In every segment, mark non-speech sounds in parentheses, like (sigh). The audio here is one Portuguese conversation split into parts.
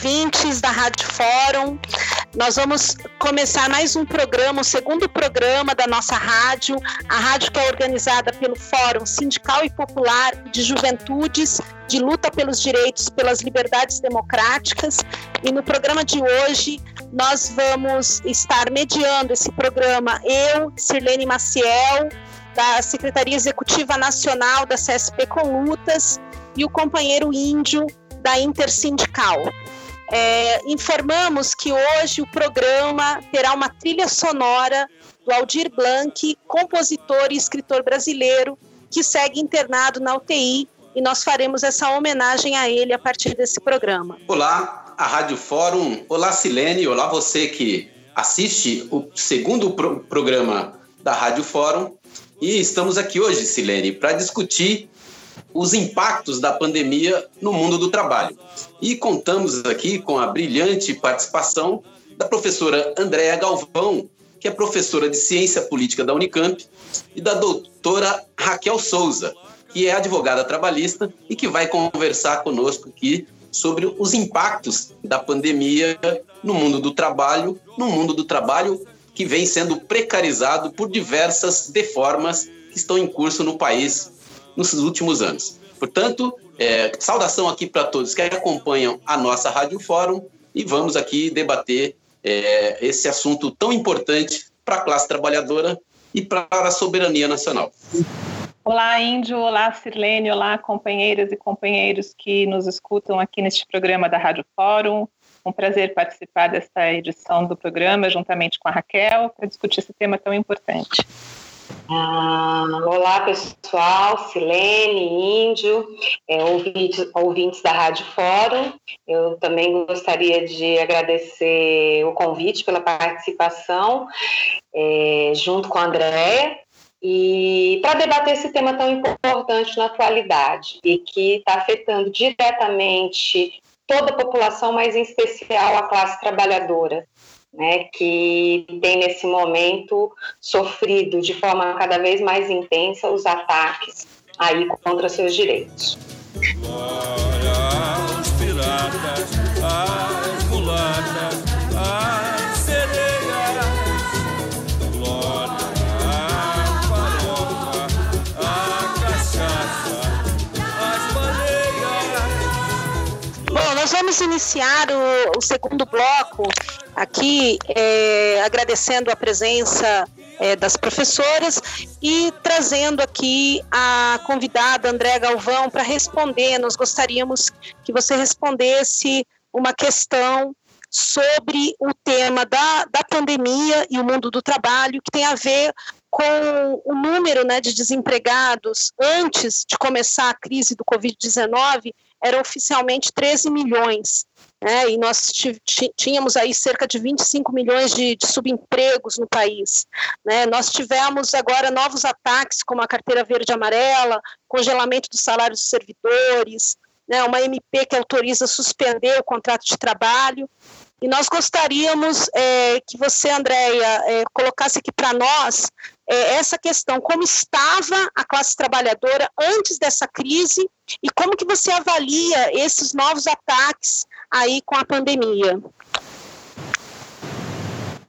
ouvintes da Rádio Fórum. Nós vamos começar mais um programa, o segundo programa da nossa rádio, a rádio que é organizada pelo Fórum Sindical e Popular de Juventudes de Luta pelos Direitos, pelas Liberdades Democráticas. E no programa de hoje nós vamos estar mediando esse programa eu, Sirlene Maciel, da Secretaria Executiva Nacional da CSP com Lutas, e o companheiro índio da Intersindical. É, informamos que hoje o programa terá uma trilha sonora do Aldir Blanc, compositor e escritor brasileiro, que segue internado na UTI, e nós faremos essa homenagem a ele a partir desse programa. Olá, a Rádio Fórum. Olá, Silene. Olá, você que assiste o segundo pro programa da Rádio Fórum. E estamos aqui hoje, Silene, para discutir os impactos da pandemia no mundo do trabalho. E contamos aqui com a brilhante participação da professora Andréa Galvão, que é professora de Ciência Política da Unicamp, e da doutora Raquel Souza, que é advogada trabalhista e que vai conversar conosco aqui sobre os impactos da pandemia no mundo do trabalho, no mundo do trabalho que vem sendo precarizado por diversas deformas que estão em curso no país nos últimos anos. Portanto, é, saudação aqui para todos que acompanham a nossa Rádio Fórum e vamos aqui debater é, esse assunto tão importante para a classe trabalhadora e para a soberania nacional. Olá, Índio. Olá, Sirlene. Olá, companheiras e companheiros que nos escutam aqui neste programa da Rádio Fórum. Um prazer participar desta edição do programa, juntamente com a Raquel, para discutir esse tema tão importante. Ah, olá, pessoal, Silene, Índio, é, ouvintes, ouvintes da Rádio Fórum. Eu também gostaria de agradecer o convite pela participação, é, junto com a Andréia, e para debater esse tema tão importante na atualidade e que está afetando diretamente toda a população, mas em especial a classe trabalhadora né, que tem nesse momento sofrido de forma cada vez mais intensa os ataques aí contra seus direitos. Glória aos piratas, às mulatas, às sereias. Glória à farofa, à cachaça, às baleias. Bom, nós vamos iniciar o, o segundo bloco aqui é, agradecendo a presença é, das professoras e trazendo aqui a convidada André Galvão para responder. Nós gostaríamos que você respondesse uma questão sobre o tema da, da pandemia e o mundo do trabalho, que tem a ver com o número né, de desempregados antes de começar a crise do Covid-19, era oficialmente 13 milhões né, e nós tínhamos aí cerca de 25 milhões de, de subempregos no país. Né, nós tivemos agora novos ataques, como a carteira verde e amarela, congelamento dos salários dos servidores, né, uma MP que autoriza suspender o contrato de trabalho. E nós gostaríamos é, que você, Andréia, é, colocasse aqui para nós é, essa questão, como estava a classe trabalhadora antes dessa crise e como que você avalia esses novos ataques aí com a pandemia.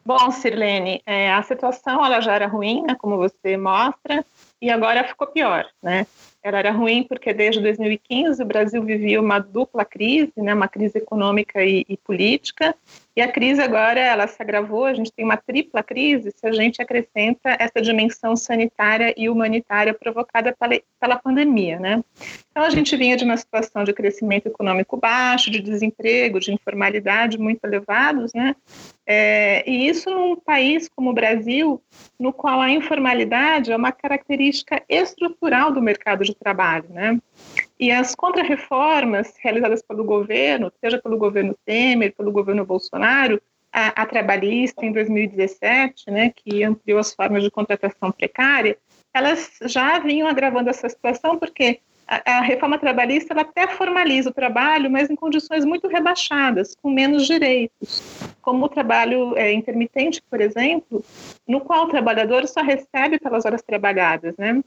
Bom, Sirlene, é, a situação ela já era ruim, né, como você mostra, e agora ficou pior, né? Ela era ruim porque desde 2015 o Brasil vivia uma dupla crise, né, uma crise econômica e, e política, e a crise agora ela se agravou, a gente tem uma tripla crise se a gente acrescenta essa dimensão sanitária e humanitária provocada pela, pela pandemia, né? Então a gente vinha de uma situação de crescimento econômico baixo, de desemprego, de informalidade muito elevados, né? É, e isso num país como o Brasil, no qual a informalidade é uma característica estrutural do mercado de trabalho, né? E as contrarreformas realizadas pelo governo, seja pelo governo Temer, pelo governo Bolsonaro, a, a trabalhista em 2017, né, que ampliou as formas de contratação precária, elas já vinham agravando essa situação porque a, reforma trabalhista ela até formaliza o trabalho, mas em condições muito rebaixadas, com menos direitos, como o trabalho é, intermitente, por exemplo, no qual o trabalhador só recebe pelas horas trabalhadas, né?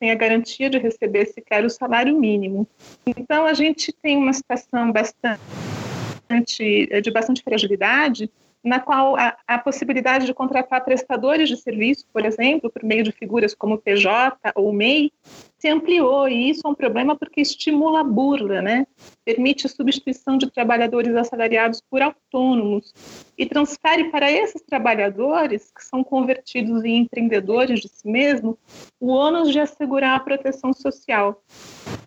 Tem a garantia de receber sequer o salário mínimo. Então a gente tem uma situação bastante de bastante fragilidade, na qual a, a, possibilidade de contratar prestadores de serviço, por exemplo, por meio de figuras como PJ ou MEI, se ampliou, e isso é um problema porque estimula a burla, né? permite a substituição de trabalhadores assalariados por autônomos e transfere para esses trabalhadores, que são convertidos em empreendedores de si mesmo, o ônus de assegurar a proteção social.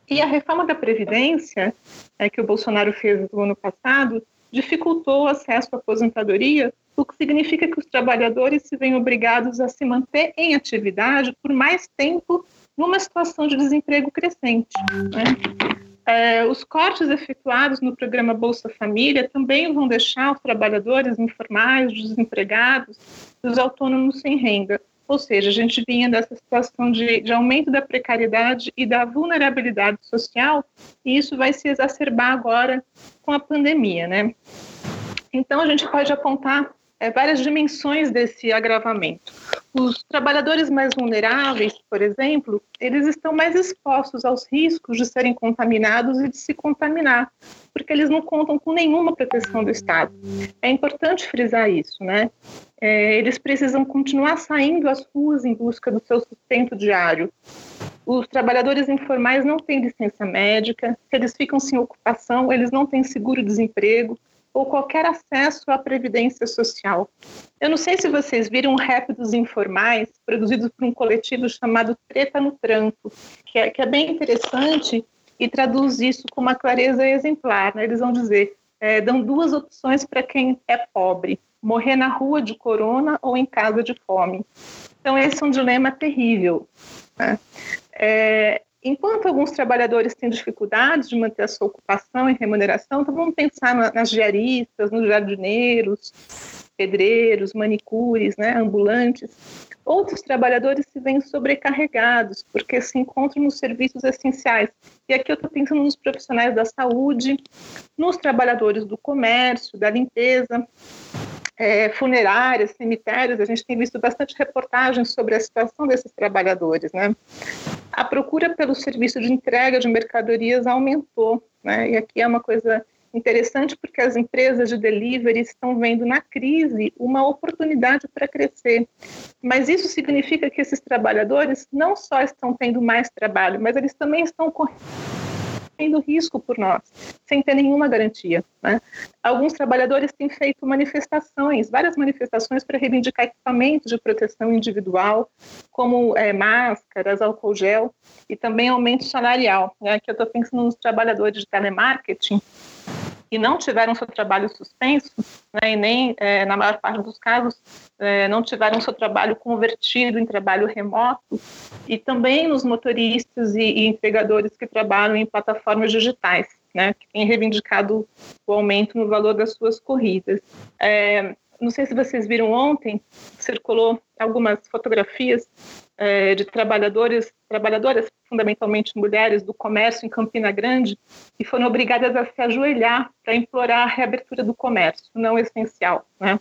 E a reforma da Previdência, é, que o Bolsonaro fez no ano passado, dificultou o acesso à aposentadoria, o que significa que os trabalhadores se veem obrigados a se manter em atividade por mais tempo numa situação de desemprego crescente. Né? É, os cortes efetuados no programa Bolsa Família também vão deixar os trabalhadores informais, os desempregados, os autônomos sem renda. Ou seja, a gente vinha dessa situação de, de, aumento da precariedade e da vulnerabilidade social, e isso vai se exacerbar agora com a pandemia, né? Então, a gente pode apontar é, várias dimensões desse agravamento. Os trabalhadores mais vulneráveis, por exemplo, eles estão mais expostos aos riscos de serem contaminados e de se contaminar, porque eles não contam com nenhuma proteção do Estado. É importante frisar isso, né? É, eles precisam continuar saindo às ruas em busca do seu sustento diário. Os trabalhadores informais não têm licença médica, se eles ficam sem ocupação, eles não têm seguro-desemprego, ou qualquer acesso à previdência social. Eu não sei se vocês viram um rap dos informais, produzido por um coletivo chamado Treta no Tranco, que é, que é bem interessante e traduz isso com uma clareza exemplar. Né? Eles vão dizer, é, dão duas opções para quem é pobre, morrer na rua de corona ou em casa de fome. Então esse é um dilema terrível. Né? É, Enquanto alguns trabalhadores têm dificuldades de manter a sua ocupação e remuneração, então vamos pensar nas diaristas, nos jardineiros, pedreiros, manicures, né, ambulantes. Outros trabalhadores se veem sobrecarregados porque se encontram nos serviços essenciais. E aqui eu estou pensando nos profissionais da saúde, nos trabalhadores do comércio, da limpeza, é, funerárias, cemitérios, a gente tem visto bastante reportagens sobre a situação desses trabalhadores, né? A procura pelo serviço de entrega de mercadorias aumentou, né? E aqui é uma coisa interessante porque as empresas de delivery estão vendo na crise uma oportunidade para crescer. Mas isso significa que esses trabalhadores não só estão tendo mais trabalho, mas eles também estão correndo correndo risco por nós, sem ter nenhuma garantia. Né? Alguns trabalhadores têm feito manifestações, várias manifestações para reivindicar equipamentos de proteção individual, como é, máscaras, álcool gel e também aumento salarial. Né? Aqui eu estou pensando nos trabalhadores de telemarketing, que não tiveram seu trabalho suspenso, né, e nem, é, na maior parte dos casos, é, não tiveram seu trabalho convertido em trabalho remoto, e também nos motoristas e, e empregadores que trabalham em plataformas digitais, né, que têm reivindicado o aumento no valor das suas corridas. É, não sei se vocês viram ontem, circulou algumas fotografias é, de trabalhadores, trabalhadoras, fundamentalmente mulheres, do comércio em Campina Grande, que foram obrigadas a se ajoelhar para implorar a reabertura do comércio, não essencial. Né?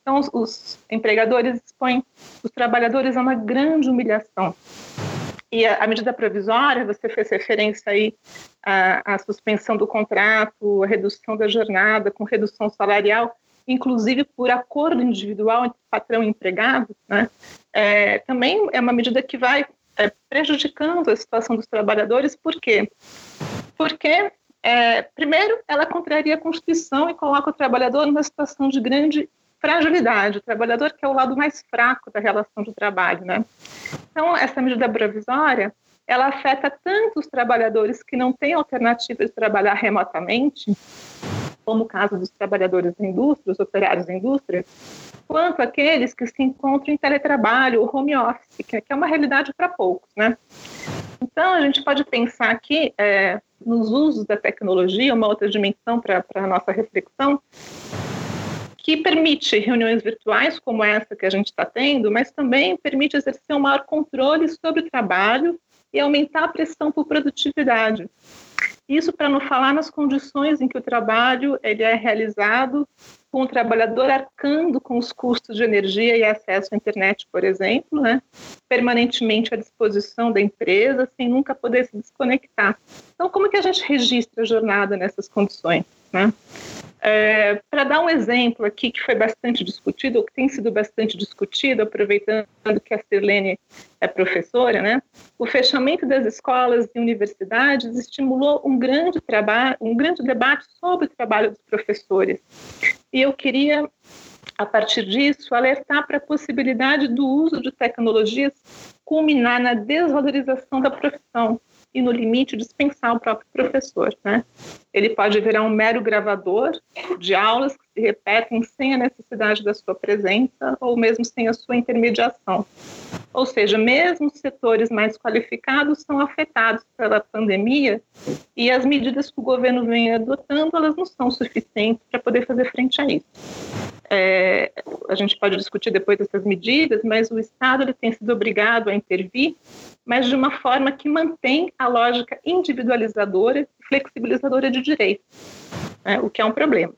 Então, os, os empregadores expõem os trabalhadores a uma grande humilhação. E a, a, medida provisória, você fez referência aí à, à suspensão do contrato, a redução da jornada com redução salarial, inclusive por acordo individual entre patrão e empregado, né, é, também é uma medida que vai é, prejudicando a situação dos trabalhadores. Por quê? Porque, é, primeiro, ela contraria a Constituição e coloca o trabalhador numa situação de grande fragilidade, o trabalhador que é o lado mais fraco da relação de trabalho, né? Então, essa medida provisória, ela afeta tanto os trabalhadores que não têm alternativa de trabalhar remotamente, como o caso dos trabalhadores da indústria, os operários da indústria, quanto aqueles que se encontram em teletrabalho home office, que é uma realidade para poucos, né? Então, a gente pode pensar aqui é, nos usos da tecnologia, uma outra dimensão para a nossa reflexão, que permite reuniões virtuais como essa que a gente está tendo, mas também permite exercer um maior controle sobre o trabalho e aumentar a pressão por produtividade. Isso para não falar nas condições em que o trabalho ele é realizado com o trabalhador arcando com os custos de energia e acesso à internet, por exemplo, né? permanentemente à disposição da empresa, sem nunca poder se desconectar. Então, como que a gente registra a jornada nessas condições? Né? É, Para dar um exemplo aqui que foi bastante discutido, ou que tem sido bastante discutido, aproveitando que a Sirlene é professora, né? O fechamento das escolas e universidades estimulou um grande trabalho, um grande debate sobre o trabalho dos professores. E eu queria, a partir disso, alertar para a possibilidade do uso de tecnologias culminar na desvalorização da profissão e, no limite, dispensar o próprio professor. Né? Ele pode virar um mero gravador de aulas que se repetem sem a necessidade da sua presença ou mesmo sem a sua intermediação. Ou seja, mesmo setores mais qualificados são afetados pela pandemia e as medidas que o governo vem adotando, elas não são suficientes para poder fazer frente a isso. É, a gente pode discutir depois dessas medidas, mas o Estado ele tem sido obrigado a intervir mas de uma forma que mantém a lógica individualizadora e flexibilizadora de direitos, né, o que é um problema.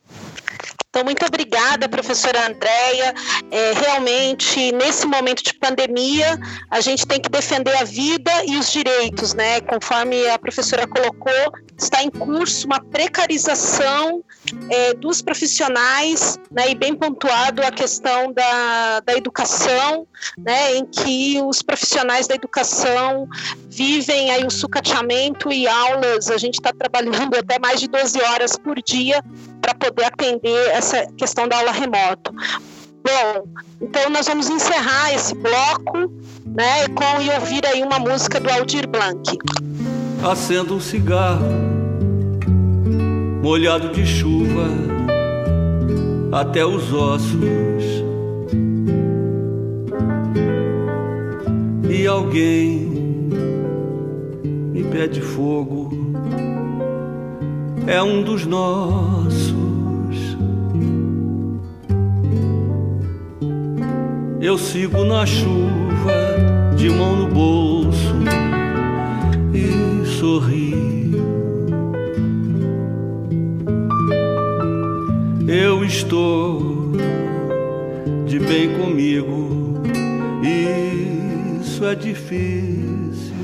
Então, muito obrigada, professora Andréia. É, realmente, nesse momento de pandemia, a gente tem que defender a vida e os direitos, né? Conforme a professora colocou, está em curso uma precarização é, dos profissionais, né? E bem pontuado a questão da, da educação, né? Em que os profissionais da educação vivem aí o sucateamento e aulas. A gente está trabalhando (laughs) até mais de 12 horas por dia para poder atender essa questão da aula remoto. Bom, então nós vamos encerrar esse bloco, né, com e ouvir aí uma música do Aldir Blanc. Acendo um cigarro, molhado de chuva, até os ossos. E alguém me pede fogo, é um dos nossos. Eu sigo na chuva, de mão no bolso e sorrio. Eu estou de bem comigo, isso é difícil.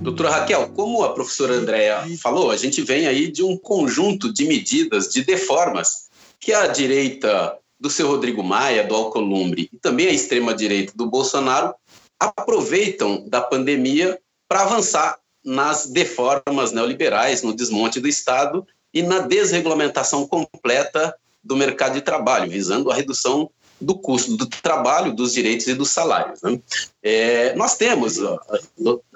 Doutora Raquel, a professora Andréa falou, a gente vem aí de um conjunto de medidas, de deformas, que a direita do seu Rodrigo Maia, do Alcolumbre, e também a extrema-direita do Bolsonaro, aproveitam da pandemia para avançar nas deformas neoliberais, no desmonte do Estado e na desregulamentação completa do mercado de trabalho, visando a redução do custo do trabalho, dos direitos e dos salários. Né? É, nós temos, a,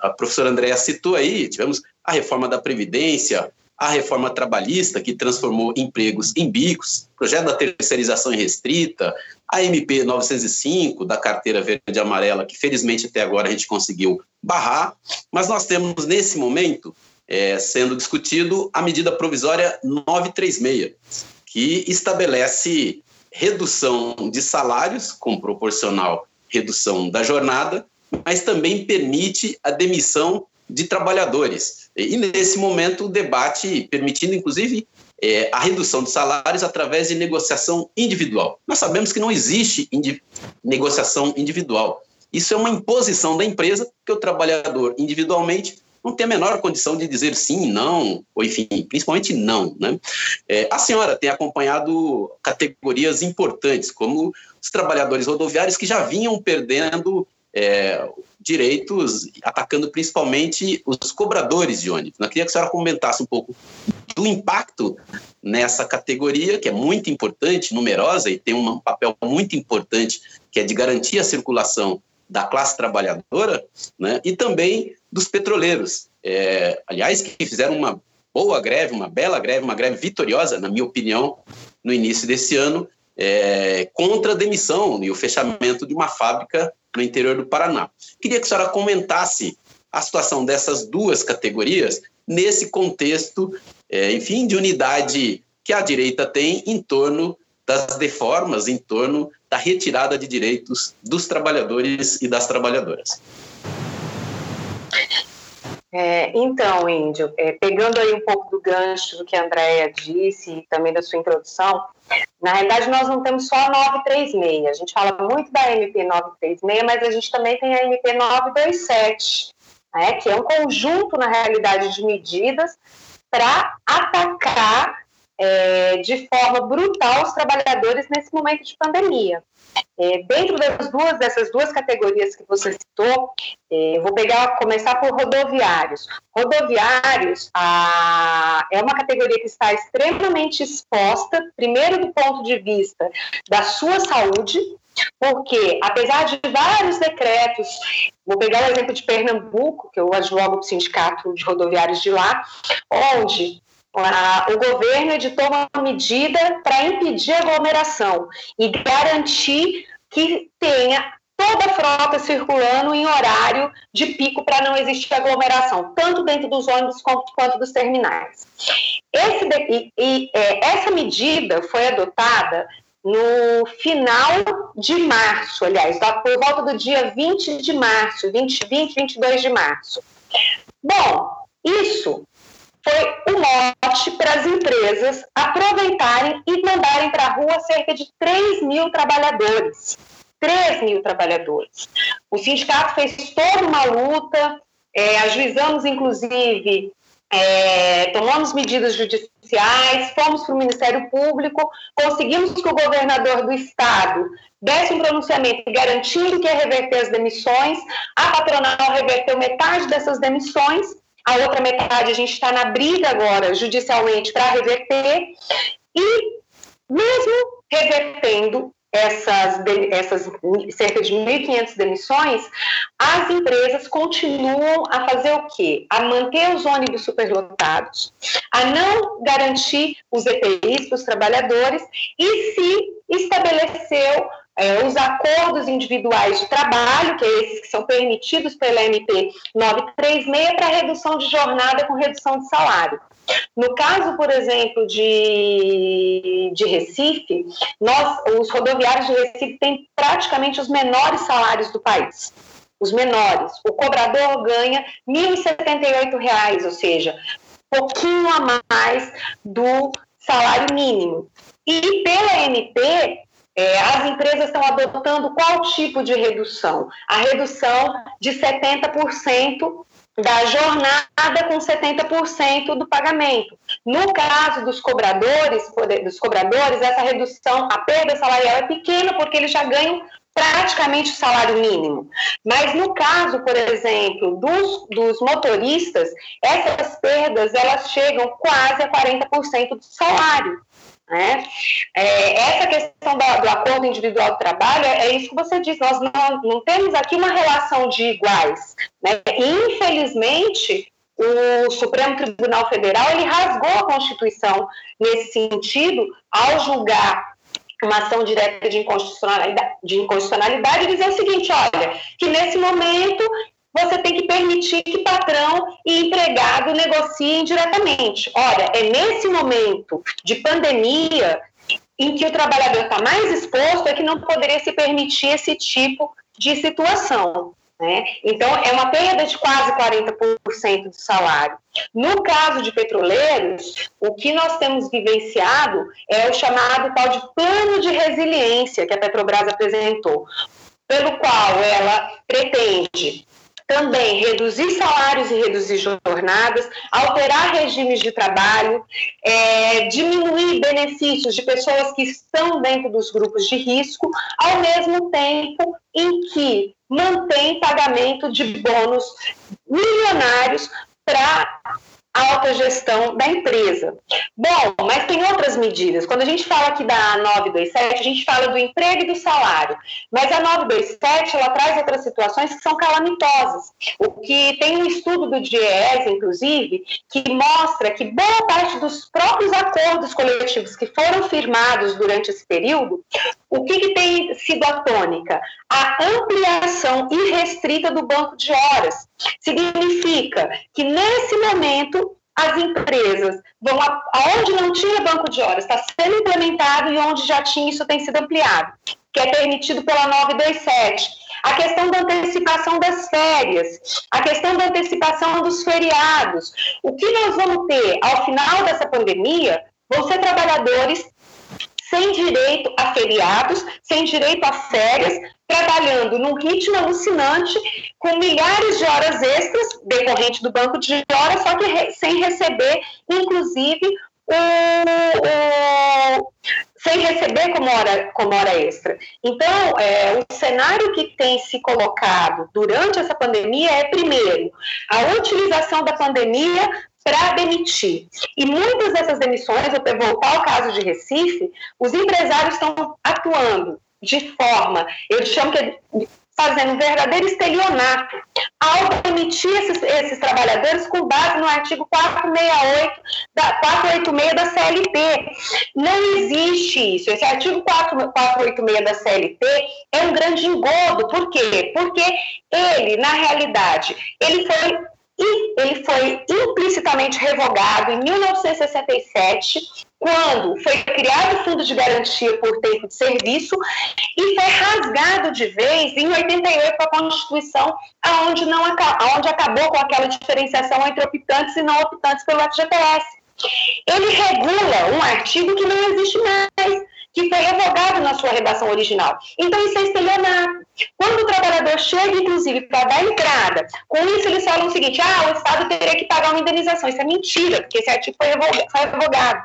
a professora Andréa citou aí, tivemos a reforma da Previdência, a reforma trabalhista, que transformou empregos em bicos, projeto da terceirização irrestrita, a MP 905 da carteira verde e amarela, que felizmente até agora a gente conseguiu barrar, mas nós temos nesse momento é, sendo discutido a medida provisória 936, que estabelece redução de salários com proporcional redução da jornada, mas também permite a demissão de trabalhadores. E nesse momento o debate permitindo, inclusive, é, a redução de salários através de negociação individual. Nós sabemos que não existe indi negociação individual. Isso é uma imposição da empresa que o trabalhador individualmente não tem a menor condição de dizer sim, não, ou enfim, principalmente não. Né? É, a senhora tem acompanhado categorias importantes, como os trabalhadores rodoviários que já vinham perdendo é, direitos, atacando principalmente os cobradores de ônibus. Eu queria que a senhora comentasse um pouco do impacto nessa categoria, que é muito importante, numerosa, e tem um papel muito importante, que é de garantir a circulação da classe trabalhadora, né, e também dos petroleiros. É, aliás, que fizeram uma boa greve, uma bela greve, uma greve vitoriosa, na minha opinião, no início desse ano, é, contra a demissão e o fechamento de uma fábrica no interior do Paraná. Queria que a senhora comentasse a situação dessas duas categorias nesse contexto, é, enfim, de unidade que a direita tem em torno das deformas, em torno da retirada de direitos dos trabalhadores e das trabalhadoras. É, então, Índio, é, pegando aí um pouco do gancho do que a Andrea disse e também da sua introdução, na realidade nós não temos só a 936, a gente fala muito da MP 936, mas a gente também tem a MP 927, né, que é um conjunto, na realidade, de medidas para atacar é, de forma brutal os trabalhadores nesse momento de pandemia. É, dentro das duas, dessas duas categorias que você citou, é, vou pegar, começar por rodoviários. Rodoviários a, é uma categoria que está extremamente exposta, primeiro do ponto de vista da sua saúde, porque, apesar de vários decretos, vou pegar o exemplo de Pernambuco, que eu advogo o sindicato de rodoviários de lá, onde o governo editou uma medida para impedir aglomeração e garantir que tenha toda a frota circulando em horário de pico para não existir aglomeração, tanto dentro dos ônibus quanto, quanto dos terminais. Esse, e, é, essa medida foi adotada no final de março, aliás, por volta do dia 20 de março, 20, 20 22 de março. Bom, isso foi o mote para as empresas aproveitarem e mandarem para a rua cerca de 3 mil trabalhadores. 3 mil trabalhadores. O sindicato fez toda uma luta, é, ajuizamos, inclusive, é, tomamos medidas judiciais, fomos para o Ministério Público, conseguimos que o governador do estado desse um pronunciamento garantindo que ia reverter as demissões, a patronal reverteu metade dessas demissões, a outra metade a gente está na briga agora judicialmente para reverter, e mesmo revertendo essas, essas cerca de 1.500 demissões, as empresas continuam a fazer o quê? A manter os ônibus superlotados, a não garantir os EPIs para os trabalhadores e se estabeleceu é, os acordos individuais de trabalho, que é esses que são permitidos pela MP 936, para redução de jornada com redução de salário. No caso, por exemplo, de, de Recife, nós, os rodoviários de Recife têm praticamente os menores salários do país. Os menores. O cobrador ganha R$ 1.078, ou seja, pouquinho a mais do salário mínimo. E pela MP, é, as empresas estão adotando qual tipo de redução? A redução de 70% da jornada com 70% do pagamento. No caso dos cobradores, dos cobradores, essa redução, a perda salarial é pequena porque eles já ganham praticamente o salário mínimo. Mas no caso, por exemplo, dos, dos motoristas, essas perdas elas chegam quase a 40% do salário. Né? É, essa questão do, do, acordo individual do trabalho é, é, isso que você diz, nós não, não temos aqui uma relação de iguais. Né? infelizmente, o Supremo Tribunal Federal ele rasgou a Constituição nesse sentido ao julgar uma ação direta de inconstitucionalidade, de inconstitucionalidade dizer o seguinte, olha, que nesse momento você tem que permitir que patrão e empregado negociem diretamente. Olha, é nesse momento de pandemia em que o trabalhador está mais exposto é que não poderia se permitir esse tipo de situação. Né? Então, é uma perda de quase 40% do salário. No caso de petroleiros, o que nós temos vivenciado é o chamado tal de plano de resiliência que a Petrobras apresentou, pelo qual ela pretende também reduzir salários e reduzir jornadas, alterar regimes de trabalho, é, diminuir benefícios de pessoas que estão dentro dos grupos de risco, ao mesmo tempo em que mantém pagamento de bônus milionários para alta gestão da empresa. Bom, mas tem outras medidas. Quando a gente fala aqui da 927, a gente fala do emprego e do salário. Mas a 927, ela traz outras situações que são calamitosas. O que tem um estudo do DIES, inclusive, que mostra que boa parte dos próprios acordos coletivos que foram firmados durante esse período, o que, que tem sido a tônica? A ampliação irrestrita do banco de horas. Significa que, nesse momento, as empresas vão aonde não tinha banco de horas, está sendo implementado e onde já tinha, isso tem sido ampliado, que é permitido pela 927. A questão da antecipação das férias, a questão da antecipação dos feriados. O que nós vamos ter ao final dessa pandemia vão ser trabalhadores sem direito a feriados, sem direito a férias, trabalhando num ritmo alucinante, com milhares de horas extras decorrente do banco de horas, só que re sem receber, inclusive, o, o sem receber como hora, como hora extra. Então, é, o cenário que tem se colocado durante essa pandemia é, primeiro, a utilização da pandemia para demitir. E muitas dessas demissões, eu vou voltar ao caso de Recife, os empresários estão atuando de forma, eu chamo que é fazendo um verdadeiro estelionato ao demitir esses, esses, trabalhadores com base no artigo 468 da, 486 da CLT. Não existe isso. Esse artigo 4, 486 da CLT é um grande engodo. Por quê? Porque ele, na realidade, ele foi ele foi implicitamente revogado em 1967, quando foi criado o Fundo de Garantia por Tempo de Serviço e foi rasgado de vez em 88 com a Constituição, aonde, não, aonde acabou com aquela diferenciação entre optantes e não optantes pelo FGTS. Ele regula um artigo que não existe mais, que foi revogado na sua redação original. Então, isso é estelionato. Quando o trabalhador chega, inclusive, para dar entrada, com isso eles falam o seguinte: ah, o Estado teria que pagar uma indenização. Isso é mentira, porque esse artigo foi revogado.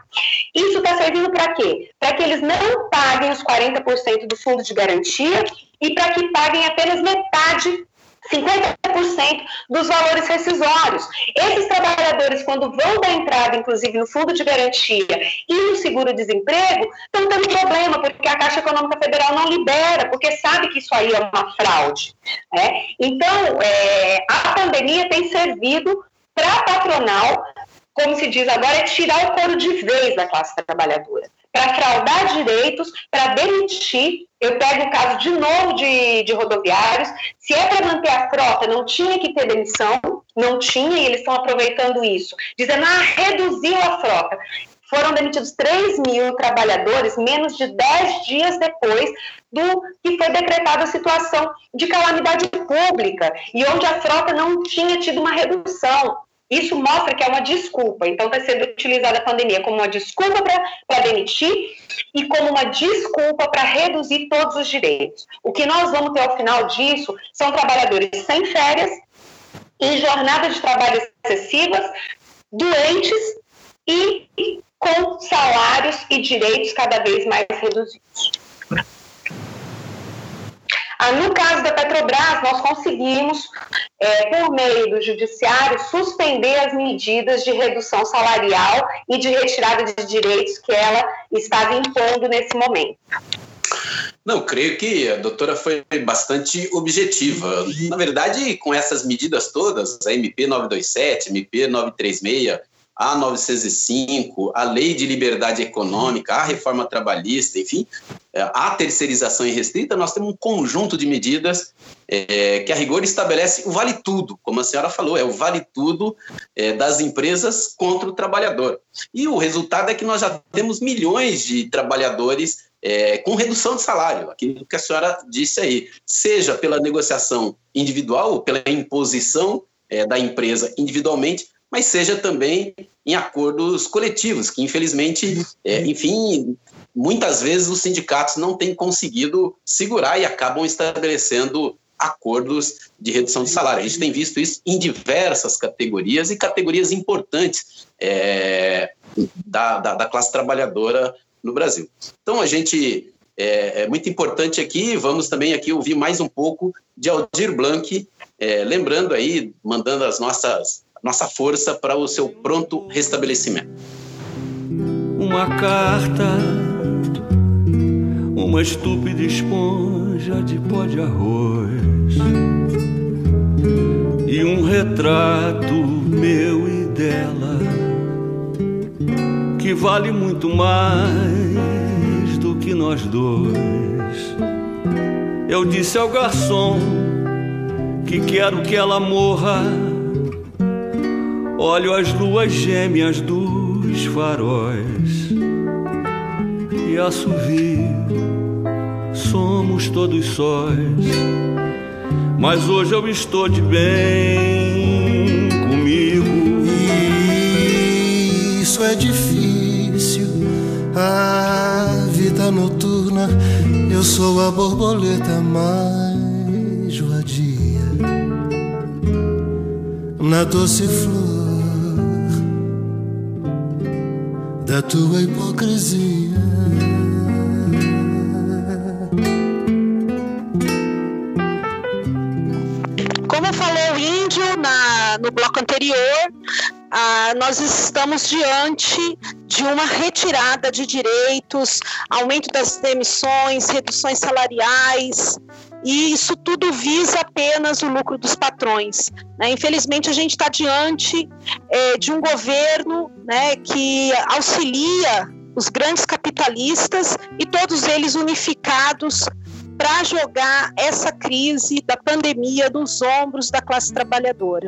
Isso está servindo para quê? Para que eles não paguem os 40% do fundo de garantia e para que paguem apenas metade 50% dos valores rescisórios. Esses trabalhadores, quando vão dar entrada, inclusive, no fundo de garantia e no seguro-desemprego, estão tendo problema, porque a Caixa Econômica Federal não libera, porque sabe que isso aí é uma fraude. Né? Então, é, a pandemia tem servido para a patronal, como se diz agora, é tirar o couro de vez da classe trabalhadora para fraudar direitos, para demitir. Eu pego o caso de novo de, de rodoviários. Se é para manter a frota, não tinha que ter demissão, não tinha, e eles estão aproveitando isso, dizendo, ah, reduziu a frota. Foram demitidos 3 mil trabalhadores menos de 10 dias depois do que foi decretada a situação de calamidade pública e onde a frota não tinha tido uma redução. Isso mostra que é uma desculpa. Então, está sendo utilizada a pandemia como uma desculpa para demitir e como uma desculpa para reduzir todos os direitos. O que nós vamos ter ao final disso são trabalhadores sem férias, em jornadas de trabalho excessivas, doentes e com salários e direitos cada vez mais reduzidos. Ah, no caso da Petrobras, nós conseguimos, é, por meio do Judiciário, suspender as medidas de redução salarial e de retirada de direitos que ela estava impondo nesse momento. Não, creio que a doutora foi bastante objetiva. Na verdade, com essas medidas todas, a MP 927, MP 936, a 905, a Lei de Liberdade Econômica, a reforma trabalhista, enfim, é, a terceirização irrestrita, nós temos um conjunto de medidas é, que a rigor estabelece o vale tudo, como a senhora falou, é o vale tudo é, das empresas contra o trabalhador. E o resultado é que nós já temos milhões de trabalhadores é, com redução de salário, aquilo que a senhora disse aí, seja pela negociação individual ou pela imposição é, da empresa individualmente, mas seja também em acordos coletivos, que infelizmente, é, enfim, muitas vezes os sindicatos não têm conseguido segurar e acabam estabelecendo acordos de redução de salário. A gente tem visto isso em diversas categorias e categorias importantes é, da, da, da, classe trabalhadora no Brasil. Então, a gente é, é, muito importante aqui, vamos também aqui ouvir mais um pouco de Aldir Blanc, é, lembrando aí, mandando as nossas nossa força para o seu pronto restabelecimento. Uma carta, uma estúpida esponja de pó de arroz e um retrato meu e dela que vale muito mais do que nós dois. Eu disse ao garçom que quero que ela morra Olho as luas gêmeas dos faróis e assovio, somos todos sóis. Mas hoje eu estou de bem comigo. Isso é difícil, a vida noturna. Eu sou a borboleta mais vadia na doce flor da tua hipocrisia. Como falou o índio na, no bloco anterior, ah, nós estamos diante de uma retirada de direitos, aumento das demissões, reduções salariais, e isso tudo visa apenas o lucro dos patrões. Né? Infelizmente, a gente está diante é, de um governo né, que auxilia os grandes capitalistas e todos eles unificados para jogar essa crise da pandemia nos ombros da classe trabalhadora.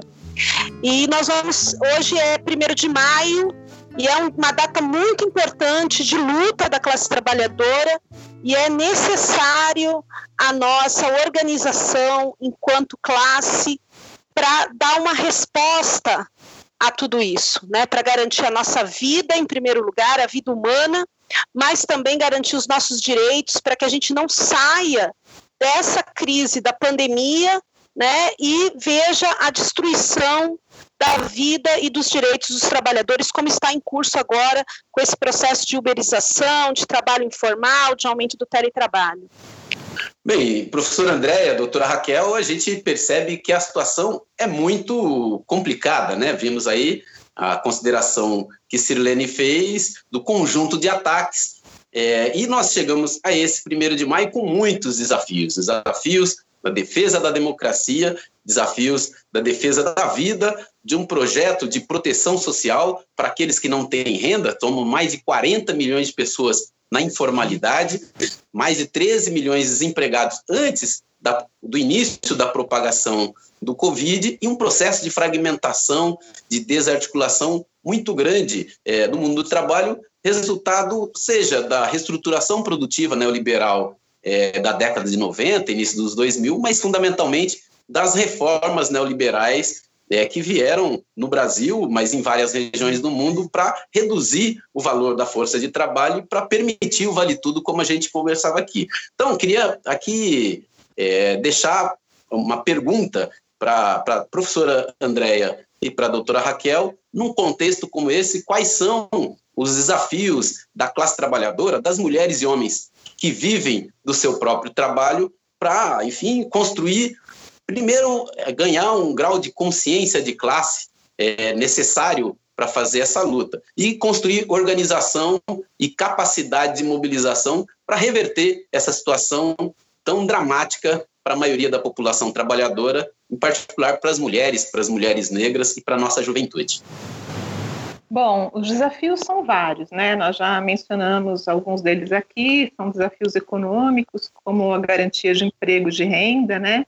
E nós vamos, hoje é 1 de maio, e é uma data muito importante de luta da classe trabalhadora e é necessário a nossa organização enquanto classe para dar uma resposta a tudo isso, né? Para garantir a nossa vida em primeiro lugar, a vida humana, mas também garantir os nossos direitos para que a gente não saia dessa crise da pandemia, né? E veja a destruição da vida e dos direitos dos trabalhadores, como está em curso agora com esse processo de uberização, de trabalho informal, de aumento do teletrabalho. Bem, professora Andréia, doutora Raquel, a gente percebe que a situação é muito complicada, né? Vimos aí a consideração que Sirlene fez do conjunto de ataques. É, e nós chegamos a esse primeiro de maio com muitos desafios, desafios da defesa da democracia, desafios da defesa da vida, de um projeto de proteção social para aqueles que não têm renda, somos mais de 40 milhões de pessoas na informalidade, mais de 13 milhões de desempregados antes da, do início da propagação do Covid e um processo de fragmentação, de desarticulação muito grande é, no mundo do trabalho, resultado seja da reestruturação produtiva neoliberal é, da década de 90, início dos 2000, mas fundamentalmente das reformas neoliberais é, que vieram no Brasil, mas em várias regiões do mundo, para reduzir o valor da força de trabalho e para permitir o vale tudo, como a gente conversava aqui. Então, queria aqui é, deixar uma pergunta para a professora Andréia e para a doutora Raquel, num contexto como esse, quais são os desafios da classe trabalhadora, das mulheres e homens que vivem do seu próprio trabalho, para, enfim, construir, primeiro, é, ganhar um grau de consciência de classe é, necessário para fazer essa luta e construir organização e capacidade de mobilização para reverter essa situação tão dramática para a maioria da população trabalhadora, em particular para as mulheres, para as mulheres negras e para a nossa juventude. Bom, os desafios são vários, né? Nós já mencionamos alguns deles aqui, são desafios econômicos, como a garantia de emprego de renda, né?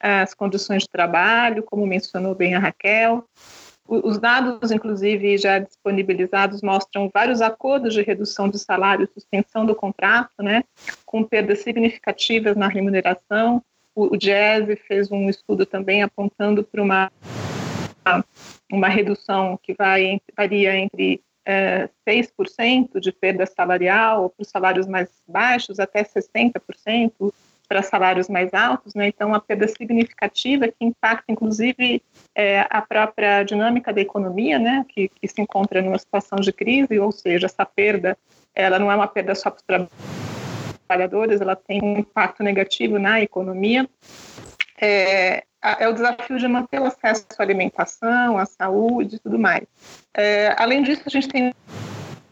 As condições de trabalho, como mencionou bem a Raquel. Os dados, inclusive, já disponibilizados, mostram vários acordos de redução de salário, suspensão do contrato, né? Com perdas significativas na remuneração, o, o fez um estudo também apontando para uma, uma redução que vai, varia entre é, 6% de perda salarial para os salários mais baixos, até 60% para salários mais altos, né? então uma perda significativa que impacta inclusive é, a própria dinâmica da economia, né? que, que se encontra numa situação de crise, ou seja, essa perda ela não é uma perda só para os trabalhadores, ela tem um impacto negativo na economia. É, é o desafio de manter o acesso à alimentação, à saúde e tudo mais. É, além disso, a gente tem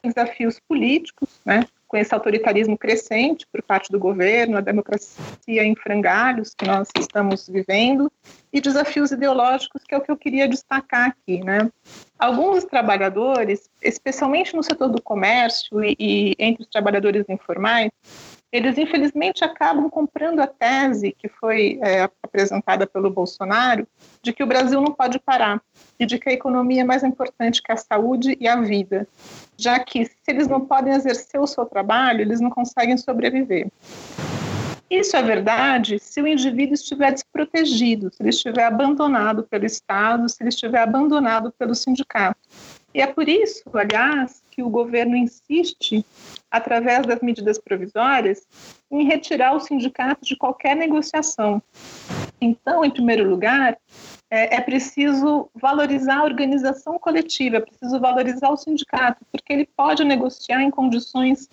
desafios políticos, né, com esse autoritarismo crescente por parte do governo, a democracia em frangalhos que nós estamos vivendo, e desafios ideológicos, que é o que eu queria destacar aqui. Né? Alguns trabalhadores, especialmente no setor do comércio e, e entre os trabalhadores informais, eles infelizmente acabam comprando a tese que foi é, apresentada pelo Bolsonaro de que o Brasil não pode parar e de que a economia é mais importante que a saúde e a vida, já que se eles não podem exercer o seu trabalho, eles não conseguem sobreviver. Isso é verdade se o indivíduo estiver desprotegido, se ele estiver abandonado pelo Estado, se ele estiver abandonado pelo sindicato. E é por isso, aliás, que o governo insiste, através das medidas provisórias, em retirar o sindicato de qualquer negociação. Então, em primeiro lugar, é, é preciso valorizar a organização coletiva, é preciso valorizar o sindicato, porque ele pode negociar em condições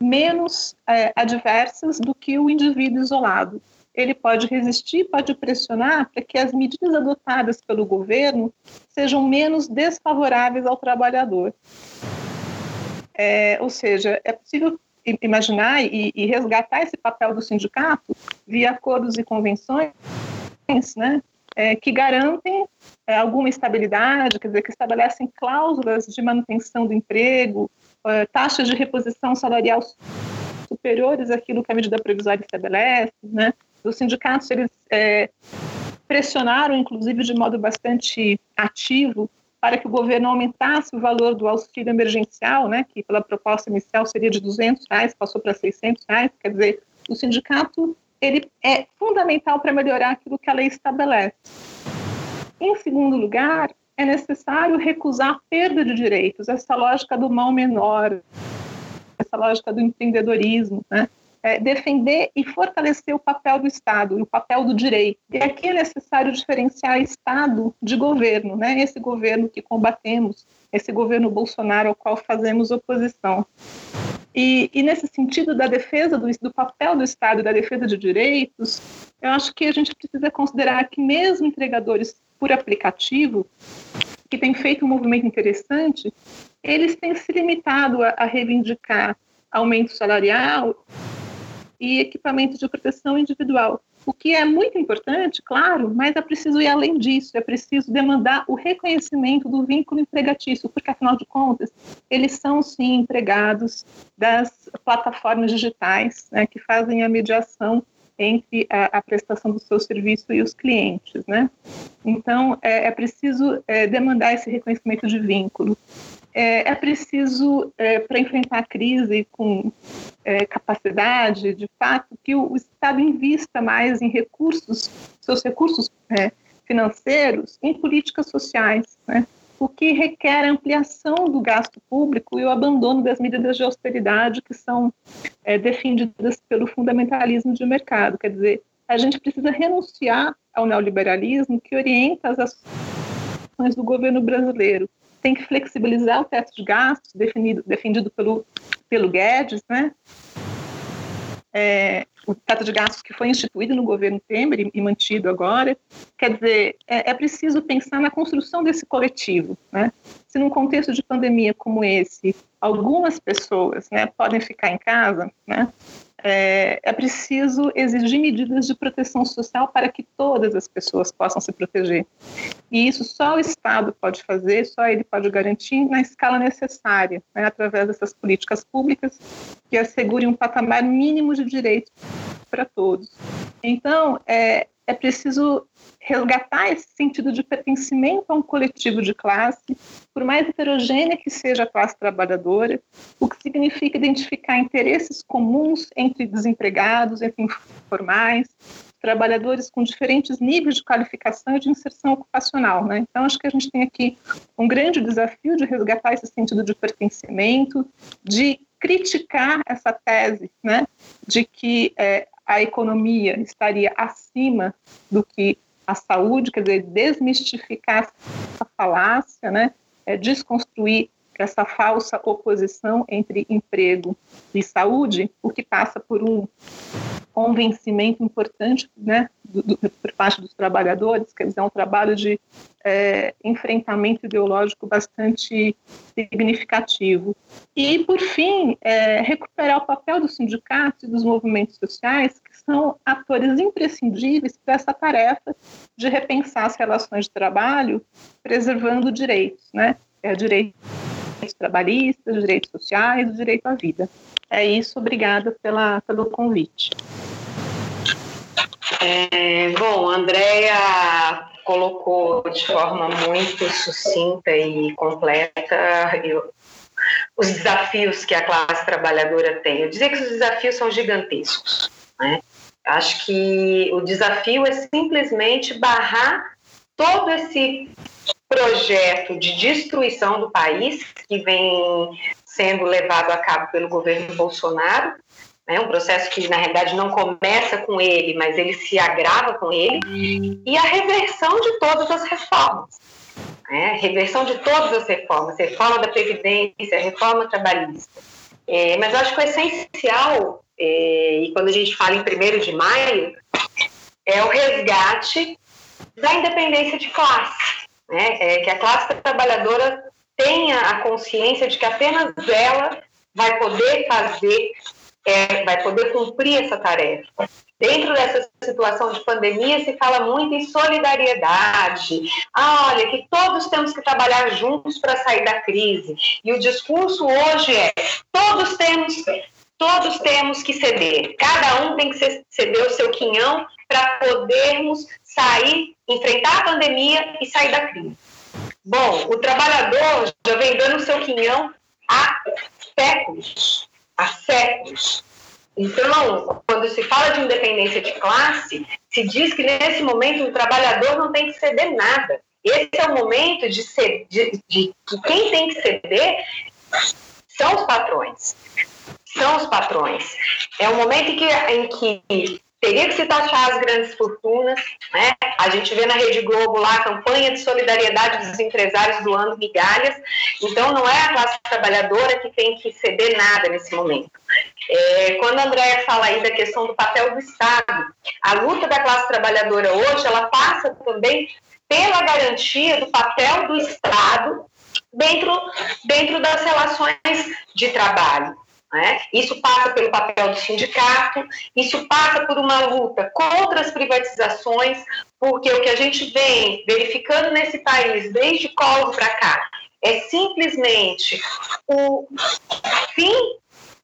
menos é, adversas do que o indivíduo isolado. Ele pode resistir, pode pressionar para que as medidas adotadas pelo governo sejam menos desfavoráveis ao trabalhador. É, ou seja, é possível imaginar e, e, resgatar esse papel do sindicato via acordos e convenções, né, é, que garantem é, alguma estabilidade, quer dizer, que estabelecem cláusulas de manutenção do emprego, é, taxas de reposição salarial superiores àquilo que a medida provisória estabelece, né? Os sindicatos eles é, pressionaram, inclusive, de modo bastante ativo, para que o governo aumentasse o valor do auxílio emergencial, né? Que pela proposta inicial seria de 200 reais, passou para 600 reais. Quer dizer, o sindicato ele é fundamental para melhorar aquilo que a lei estabelece. Em segundo lugar, é necessário recusar perda de direitos, essa lógica do mal menor, essa lógica do empreendedorismo, né? É defender e fortalecer o papel do Estado, o papel do direito. E aqui é necessário diferenciar Estado de governo, né? esse governo que combatemos, esse governo Bolsonaro ao qual fazemos oposição. E, e, nesse sentido da defesa do, do, papel do Estado e da defesa de direitos, eu acho que a gente precisa considerar que mesmo entregadores por aplicativo, que têm feito um movimento interessante, eles têm se limitado a, a reivindicar aumento salarial e equipamento de proteção individual. O que é muito importante, claro, mas é preciso ir além disso, é preciso demandar o reconhecimento do vínculo empregatício, porque, afinal de contas, eles são, sim, empregados das plataformas digitais né, que fazem a mediação entre a, a, prestação do seu serviço e os clientes, né? Então, é, é preciso é, demandar esse reconhecimento de vínculo é, é preciso, é, para enfrentar a crise com é, capacidade, de fato, que o, o, Estado invista mais em recursos, seus recursos é, financeiros, em políticas sociais, né? o que requer a ampliação do gasto público e o abandono das medidas de austeridade que são é, defendidas pelo fundamentalismo de mercado. Quer dizer, a gente precisa renunciar ao neoliberalismo que orienta as ações do governo brasileiro tem que flexibilizar o teto de gastos definido, defendido pelo, pelo Guedes, né? É, o teto de gastos que foi instituído no governo Temer e, mantido agora. Quer dizer, é, é, preciso pensar na construção desse coletivo. Né? Se num contexto de pandemia como esse, algumas pessoas né, podem ficar em casa, né, é, é, preciso exigir medidas de proteção social para que todas as pessoas possam se proteger. E isso só o Estado pode fazer, só ele pode garantir na escala necessária, né, através dessas políticas públicas que assegurem um patamar mínimo de direitos para todos. Então, é, é preciso resgatar esse sentido de pertencimento a um coletivo de classe, por mais heterogênea que seja a classe trabalhadora, o que significa identificar interesses comuns entre desempregados, entre informais, trabalhadores com diferentes níveis de qualificação e de inserção ocupacional. Né? Então, acho que a gente tem aqui um grande desafio de resgatar esse sentido de pertencimento, de criticar essa tese né, de que é, a economia estaria acima do que a saúde, quer dizer, desmistificar essa falácia, né? É desconstruir essa falsa oposição entre emprego e saúde, o que passa por um convencimento importante né, do, do, por parte dos trabalhadores, quer dizer, é um trabalho de é, enfrentamento ideológico bastante significativo. E, por fim, é, recuperar o papel dos sindicatos e dos movimentos sociais, que são atores imprescindíveis para essa tarefa de repensar as relações de trabalho, preservando direitos, né? É, direitos trabalhistas, direitos sociais, o direito à vida. É isso, obrigada pela, pelo convite. É, bom, Andréia colocou de forma muito sucinta e completa os desafios que a classe trabalhadora tem. Eu dizer que os desafios são gigantescos. Né? Acho que o desafio é simplesmente barrar todo esse projeto de destruição do país que vem sendo levado a cabo pelo governo Bolsonaro né, um processo que na realidade não começa com ele, mas ele se agrava com ele, e a reversão de todas as reformas. Né, reversão de todas as reformas, reforma da Previdência, reforma trabalhista. É, mas eu acho que o essencial, é, e quando a gente fala em 1 de maio, é o resgate da independência de classe. Né? É que a classe trabalhadora tenha a consciência de que apenas ela vai poder fazer, é, vai poder cumprir essa tarefa. Dentro dessa situação de pandemia, se fala muito em solidariedade. Ah, olha, que todos temos que trabalhar juntos para sair da crise. E o discurso hoje é: todos temos, todos temos que ceder. Cada um tem que ceder o seu quinhão para podermos sair, enfrentar a pandemia e sair da crise. Bom, o trabalhador já vem dando seu quinhão há séculos, há séculos. Então, quando se fala de independência de classe, se diz que nesse momento o trabalhador não tem que ceder nada. Esse é o momento de, ser, de, de que quem tem que ceder são os patrões. São os patrões. É o momento em que, em que teria que se taxar as grandes fortunas. Né? A gente vê na Rede Globo lá a campanha de solidariedade dos empresários doando migalhas. Então, não é a classe trabalhadora que tem que ceder nada nesse momento. É, quando a Andréia fala aí da questão do papel do Estado, a luta da classe trabalhadora hoje, ela passa também pela garantia do papel do Estado dentro, dentro das relações de trabalho. Né? Isso passa pelo papel do sindicato, isso passa por uma luta contra as privatizações, porque o que a gente vem verificando nesse país desde Collor para cá é simplesmente o fim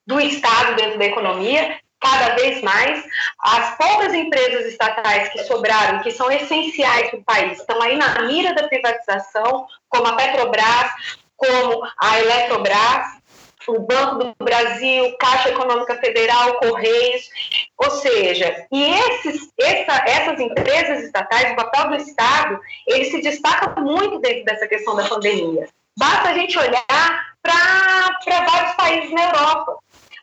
do Estado dentro da economia, cada vez mais. As poucas empresas estatais que sobraram, que são essenciais para o país, estão aí na mira da privatização, como a Petrobras, como a Eletrobras, o Banco do Brasil, Caixa Econômica Federal, Correios, ou seja, e esses, essa, essas empresas estatais, o papel do Estado, ele se destaca muito dentro dessa questão da pandemia. Basta a gente olhar para vários países na Europa,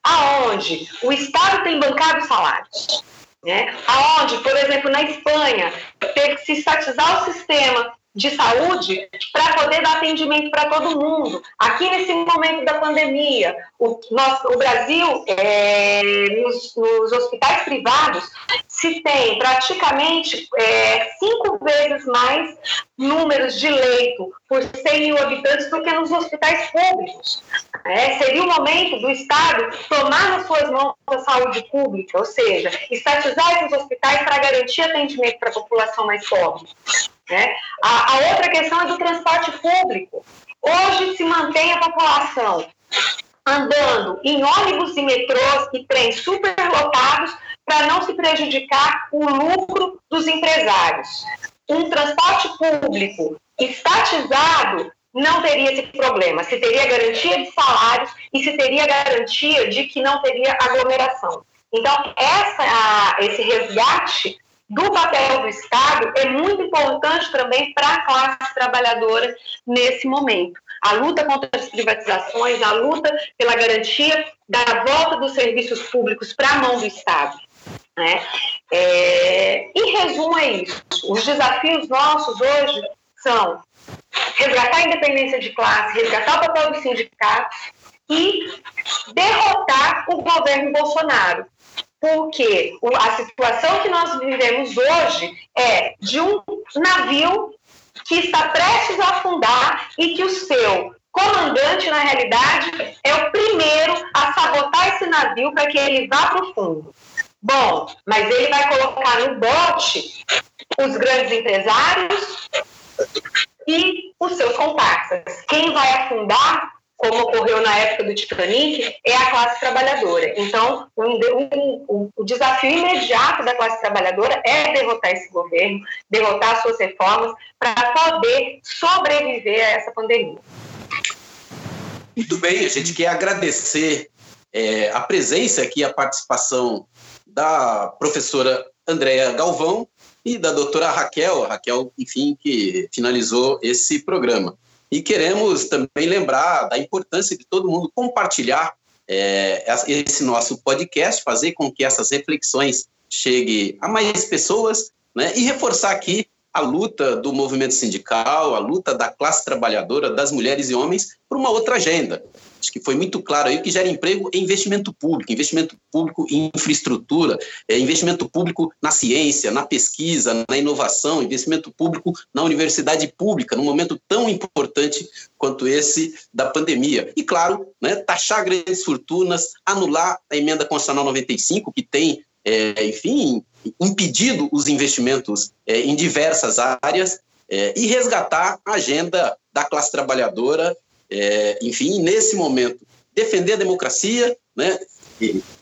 aonde o Estado tem bancado salários. Né? Aonde, por exemplo, na Espanha, teve que se estatizar o sistema de saúde para poder dar atendimento para todo mundo. Aqui nesse momento da pandemia, o, nosso, o Brasil, é, nos, nos, hospitais privados, se tem praticamente é, cinco vezes mais números de leito por 100 mil habitantes do que nos hospitais públicos. É, seria o momento do Estado tomar nas suas mãos a saúde pública, ou seja, estatizar esses hospitais para garantir atendimento para a população mais pobre. Né? A, a outra questão é do transporte público. Hoje se mantém a população andando em ônibus e metrôs e trens superlotados para não se prejudicar o lucro dos empresários. Um transporte público estatizado não teria esse problema, se teria garantia de salários e se teria garantia de que não teria aglomeração. Então, essa, esse resgate do papel do Estado é muito importante também para a classe trabalhadora nesse momento. A luta contra as privatizações, a luta pela garantia da volta dos serviços públicos para a mão do Estado. Né? É, em resumo, é isso. Os desafios nossos hoje são resgatar a independência de classe, resgatar o papel dos sindicatos e derrotar o governo Bolsonaro porque a situação que nós vivemos hoje é de um navio que está prestes a afundar e que o seu comandante, na realidade, é o primeiro a sabotar esse navio para que ele vá para o fundo. Bom, mas ele vai colocar no bote os grandes empresários e os seus comparsas. Quem vai afundar como ocorreu na época do Titanic, é a classe trabalhadora. Então, um, um, o desafio imediato da classe trabalhadora é derrotar esse governo, derrotar as suas reformas, para poder sobreviver a essa pandemia. Muito bem, a gente quer agradecer é, a presença aqui, a participação da professora Andréa Galvão e da doutora Raquel, Raquel, enfim, que finalizou esse programa. E queremos também lembrar da importância de todo mundo compartilhar é, esse nosso podcast, fazer com que essas reflexões cheguem a mais pessoas né, e reforçar aqui a luta do movimento sindical, a luta da classe trabalhadora, das mulheres e homens, por uma outra agenda. Acho que foi muito claro aí que gera emprego é investimento público, investimento público em infraestrutura, é investimento público na ciência, na pesquisa, na inovação, investimento público na universidade pública, num momento tão importante quanto esse da pandemia. E, claro, né, taxar grandes fortunas, anular a emenda constitucional 95, que tem, é, enfim, impedido os investimentos é, em diversas áreas é, e resgatar a agenda da classe trabalhadora, é, enfim, nesse momento, defender a democracia, né,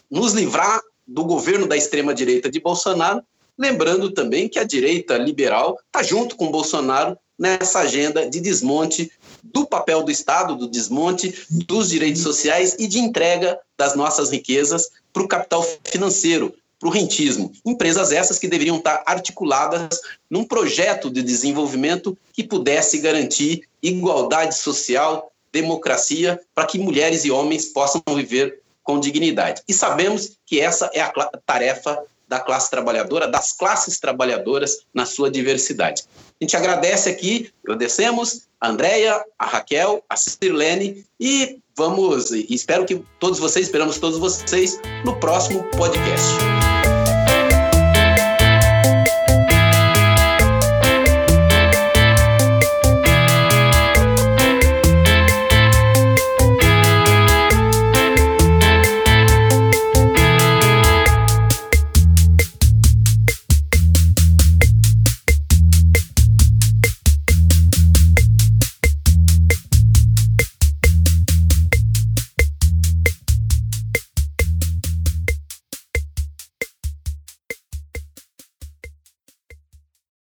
nos livrar do governo da extrema-direita de Bolsonaro, lembrando também que a direita liberal está junto com Bolsonaro nessa agenda de desmonte do papel do Estado, do desmonte dos direitos sociais e de entrega das nossas riquezas para o capital financeiro, para o rentismo. Empresas essas que deveriam estar articuladas num projeto de desenvolvimento que pudesse garantir igualdade social, democracia, para que mulheres e homens possam viver com dignidade. E sabemos que essa é a tarefa da classe trabalhadora, das classes trabalhadoras na sua diversidade. A gente agradece aqui, agradecemos a Andréia, a Raquel, a Sirlene e vamos, espero que todos vocês, esperamos todos vocês no próximo podcast.